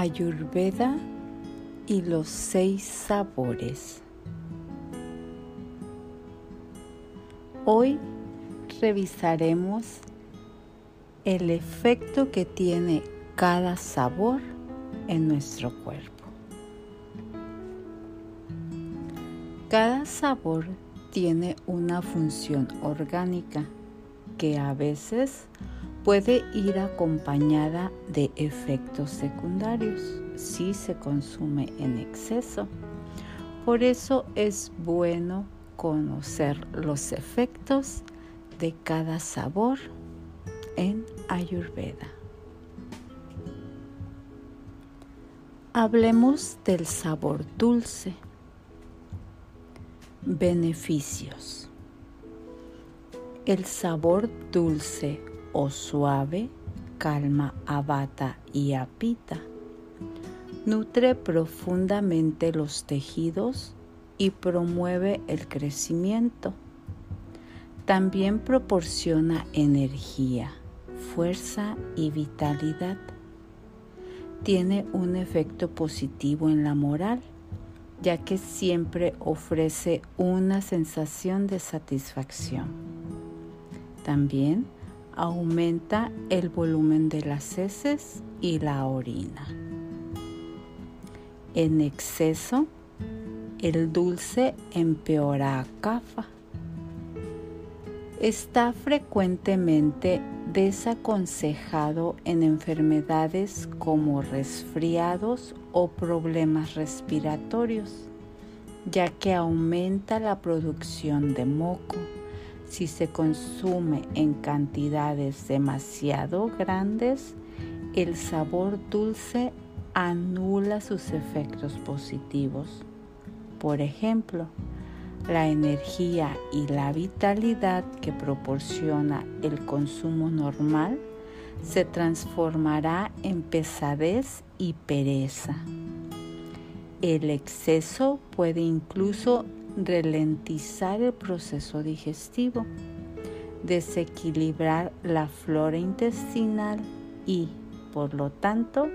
Ayurveda y los seis sabores. Hoy revisaremos el efecto que tiene cada sabor en nuestro cuerpo. Cada sabor tiene una función orgánica que a veces puede ir acompañada de efectos secundarios si se consume en exceso. Por eso es bueno conocer los efectos de cada sabor en Ayurveda. Hablemos del sabor dulce. Beneficios. El sabor dulce o suave calma a bata y a pita. Nutre profundamente los tejidos y promueve el crecimiento. También proporciona energía, fuerza y vitalidad. Tiene un efecto positivo en la moral, ya que siempre ofrece una sensación de satisfacción. También aumenta el volumen de las heces y la orina. En exceso, el dulce empeora a cafa. Está frecuentemente desaconsejado en enfermedades como resfriados o problemas respiratorios, ya que aumenta la producción de moco si se consume en cantidades demasiado grandes, el sabor dulce anula sus efectos positivos. Por ejemplo, la energía y la vitalidad que proporciona el consumo normal se transformará en pesadez y pereza. El exceso puede incluso ralentizar el proceso digestivo, desequilibrar la flora intestinal y, por lo tanto,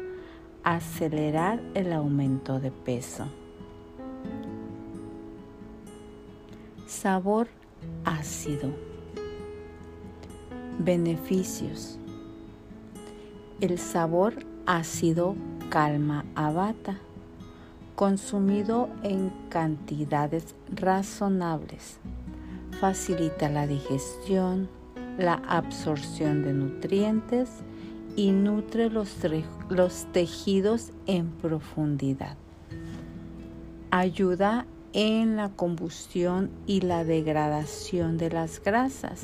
acelerar el aumento de peso. Sabor ácido. Beneficios. El sabor ácido calma a bata consumido en cantidades razonables. Facilita la digestión, la absorción de nutrientes y nutre los, tejidos en profundidad. Ayuda en la combustión y la degradación de las grasas,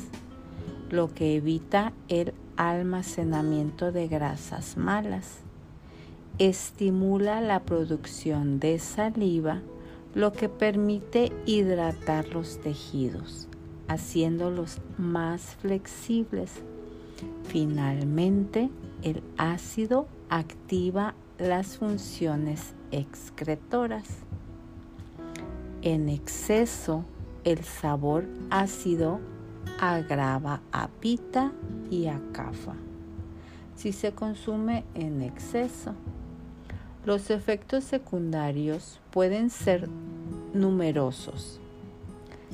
lo que evita el almacenamiento de grasas malas estimula la producción de saliva, lo que permite hidratar los tejidos, haciéndolos más flexibles. Finalmente, el ácido activa las funciones excretoras. En exceso, el sabor ácido agrava a pita y a cafa si se consume en exceso. Los efectos secundarios pueden ser numerosos.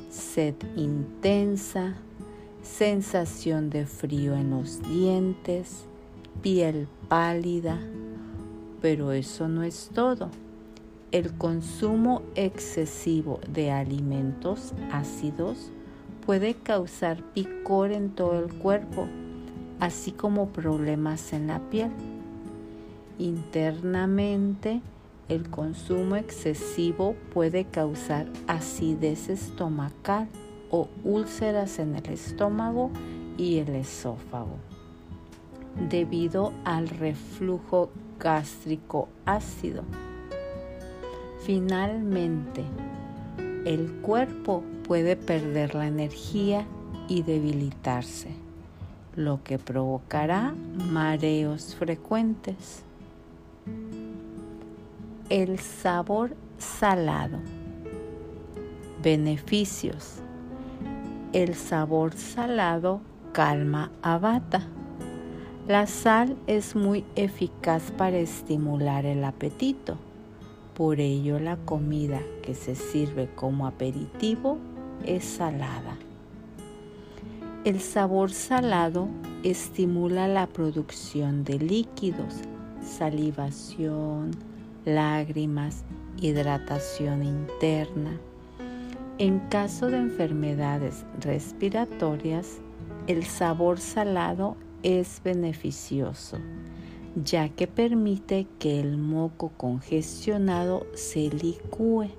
Sed intensa, sensación de frío en los dientes, piel pálida, pero eso no es todo. El consumo excesivo de alimentos ácidos puede causar picor en todo el cuerpo, así como problemas en la piel. Internamente, el consumo excesivo puede causar acidez estomacal o úlceras en el estómago y el esófago debido al reflujo gástrico ácido. Finalmente, el cuerpo puede perder la energía y debilitarse, lo que provocará mareos frecuentes el sabor salado. Beneficios. El sabor salado calma a bata. La sal es muy eficaz para estimular el apetito. Por ello la comida que se sirve como aperitivo es salada. El sabor salado estimula la producción de líquidos, salivación, lágrimas, hidratación interna. En caso de enfermedades respiratorias, el sabor salado es beneficioso, ya que permite que el moco congestionado se licúe.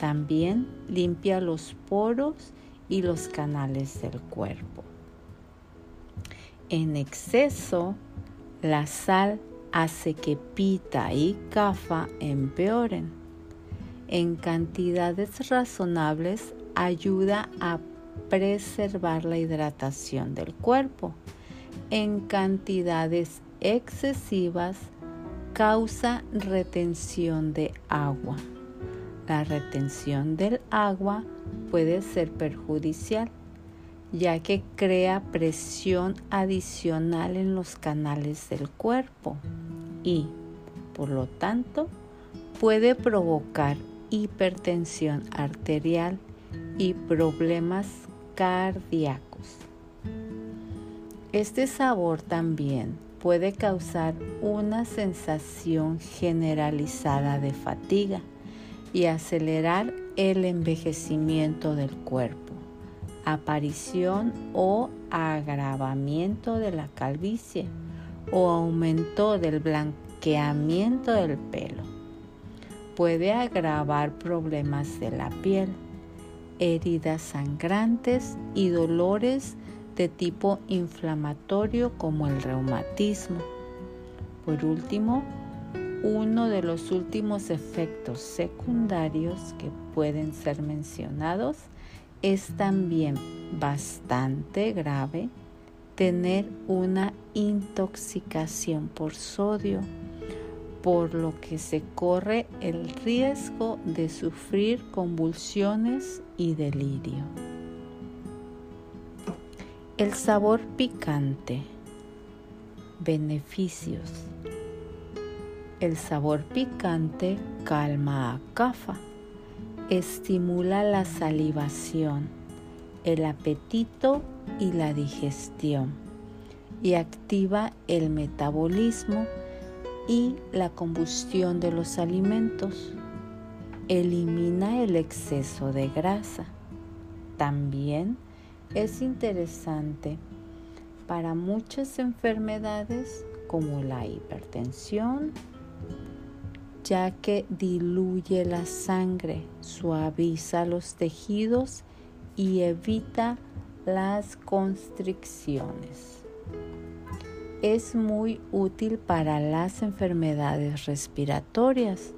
También limpia los poros y los canales del cuerpo. En exceso, la sal hace que pita y cafa empeoren. En cantidades razonables ayuda a preservar la hidratación del cuerpo en cantidades excesivas causa retención de agua. La retención del agua puede ser perjudicial ya que crea presión adicional en los canales del cuerpo y, por lo tanto, puede provocar hipertensión arterial y problemas cardíacos. Este sabor también puede causar una sensación generalizada de fatiga y acelerar el envejecimiento del cuerpo, aparición o agravamiento de la calvicie o aumento del blanqueamiento del pelo. Puede agravar problemas de la piel, heridas sangrantes y dolores de tipo inflamatorio como el reumatismo. Por último, uno de los últimos efectos secundarios que pueden ser mencionados es también bastante grave tener una intoxicación por sodio, por lo que se corre el riesgo de sufrir convulsiones y delirio. El sabor picante. Beneficios. El sabor picante calma a CAFA, estimula la salivación, el apetito y la digestión y activa el metabolismo y la combustión de los alimentos. Elimina el exceso de grasa. También es interesante para muchas enfermedades como la hipertensión, ya que diluye la sangre, suaviza los tejidos y evita las constricciones. Es muy útil para las enfermedades respiratorias,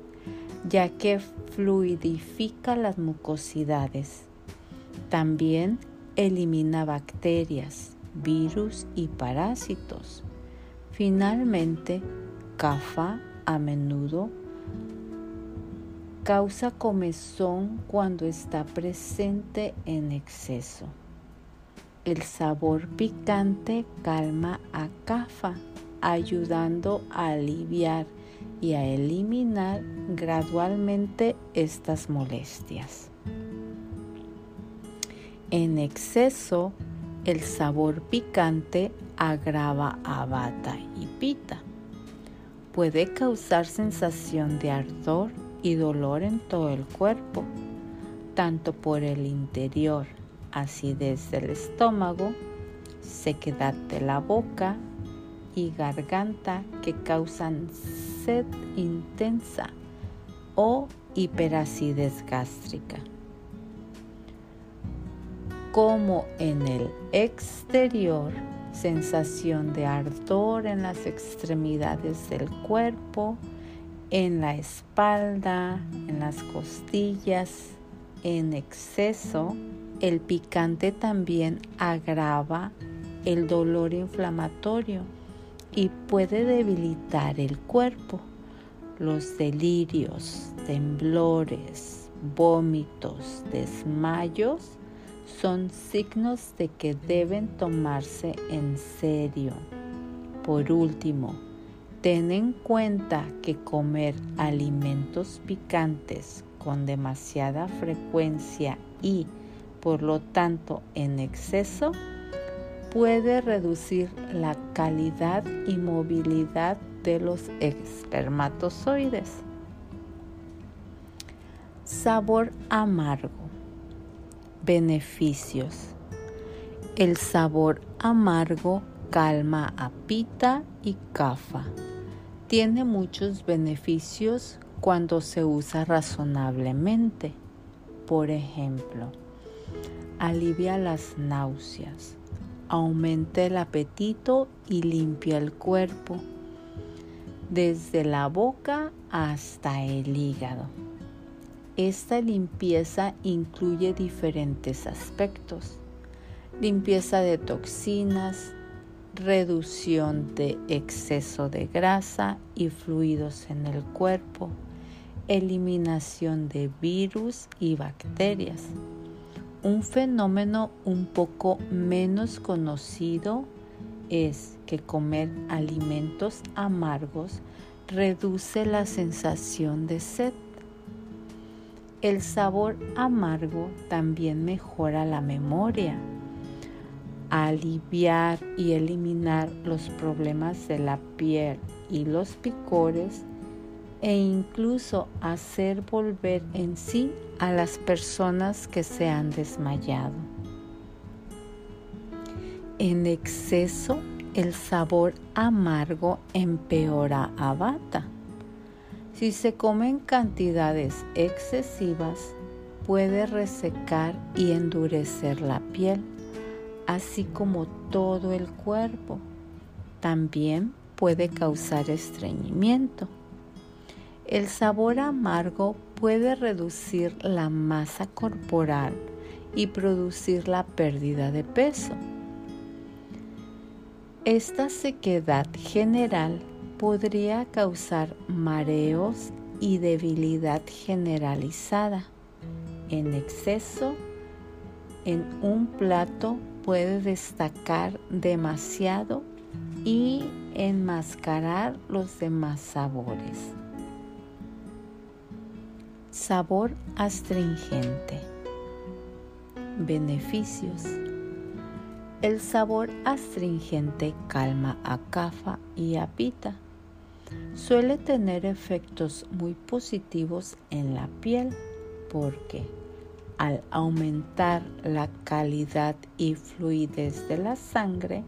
ya que fluidifica las mucosidades. También elimina bacterias, virus y parásitos. Finalmente, CAFA a menudo causa comezón cuando está presente en exceso. El sabor picante calma a CAFA, ayudando a aliviar y a eliminar gradualmente estas molestias. En exceso, el sabor picante agrava a bata y pita. Puede causar sensación de ardor y dolor en todo el cuerpo, tanto por el interior, acidez del estómago, sequedad de la boca y garganta que causan sed intensa o hiperacidez gástrica como en el exterior, sensación de ardor en las extremidades del cuerpo, en la espalda, en las costillas, en exceso. El picante también agrava el dolor inflamatorio y puede debilitar el cuerpo. Los delirios, temblores, vómitos, desmayos son signos de que deben tomarse en serio. Por último, ten en cuenta que comer alimentos picantes con demasiada frecuencia y, por lo tanto, en exceso, puede reducir la calidad y movilidad de los espermatozoides. Sabor amargo. Beneficios. El sabor amargo calma a pita y cafa. Tiene muchos beneficios cuando se usa razonablemente. Por ejemplo, alivia las náuseas, aumenta el apetito y limpia el cuerpo, desde la boca hasta el hígado. Esta limpieza incluye diferentes aspectos. Limpieza de toxinas, reducción de exceso de grasa y fluidos en el cuerpo, eliminación de virus y bacterias un fenómeno un poco menos conocido es que comer alimentos amargos reduce la sensación de sed. El sabor amargo también mejora la memoria. Aliviar y eliminar los problemas de la piel y los picores e incluso hacer volver en sí a las personas que se han desmayado. En exceso, el sabor amargo empeora a bata. Si se comen cantidades excesivas, puede resecar y endurecer la piel, así como todo el cuerpo. También puede causar estreñimiento. El sabor amargo puede reducir la masa corporal y producir la pérdida de peso. Esta sequedad general podría causar mareos y debilidad generalizada. En exceso, en un plato puede destacar demasiado y enmascarar los demás sabores. Sabor astringente. Beneficios. El sabor astringente calma a cafa y a pita. Suele tener efectos muy positivos en la piel porque al aumentar la calidad y fluidez de la sangre,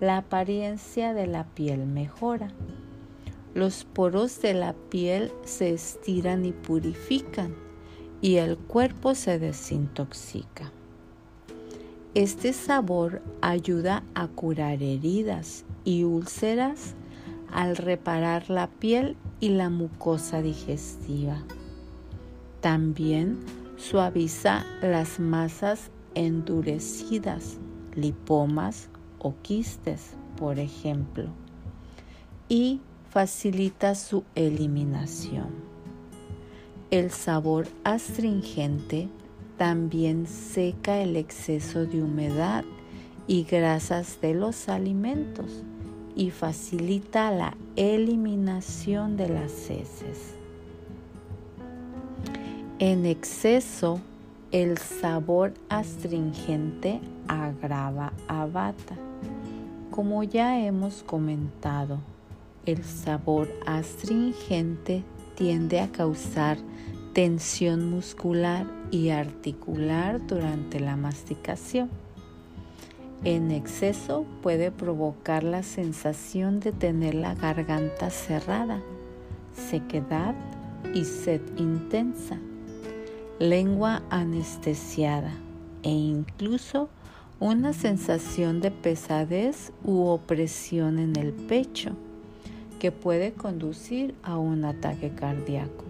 la apariencia de la piel mejora los poros de la piel se estiran y purifican y el cuerpo se desintoxica. Este sabor ayuda a curar heridas y úlceras al reparar la piel y la mucosa digestiva. También suaviza las masas endurecidas, lipomas o quistes, por ejemplo, y facilita su eliminación. El sabor astringente también seca el exceso de humedad y grasas de los alimentos y facilita la eliminación de las heces. En exceso, el sabor astringente agrava a bata. Como ya hemos comentado, el sabor astringente tiende a causar tensión muscular y articular durante la masticación. En exceso puede provocar la sensación de tener la garganta cerrada, sequedad y sed intensa, lengua anestesiada e incluso una sensación de pesadez u opresión en el pecho que puede conducir a un ataque cardíaco.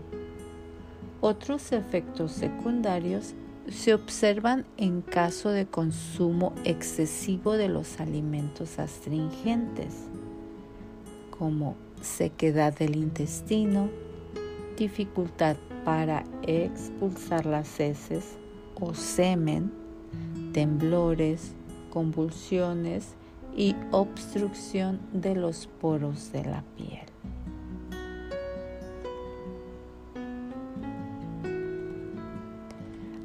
Otros efectos secundarios se observan en caso de consumo excesivo de los alimentos astringentes, como sequedad del intestino, dificultad para expulsar las heces o semen, temblores, convulsiones y obstrucción de los poros de la piel.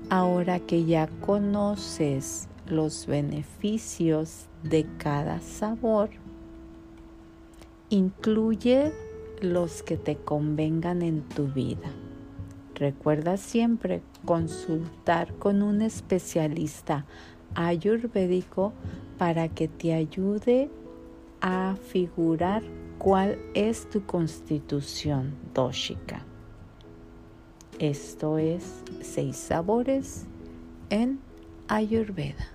Ahora que ya conoces los beneficios de cada sabor, incluye los que te convengan en tu vida. Recuerda siempre consultar con un especialista ayurvédico para que te ayude a figurar cuál es tu constitución dóshica. Esto es seis sabores en Ayurveda.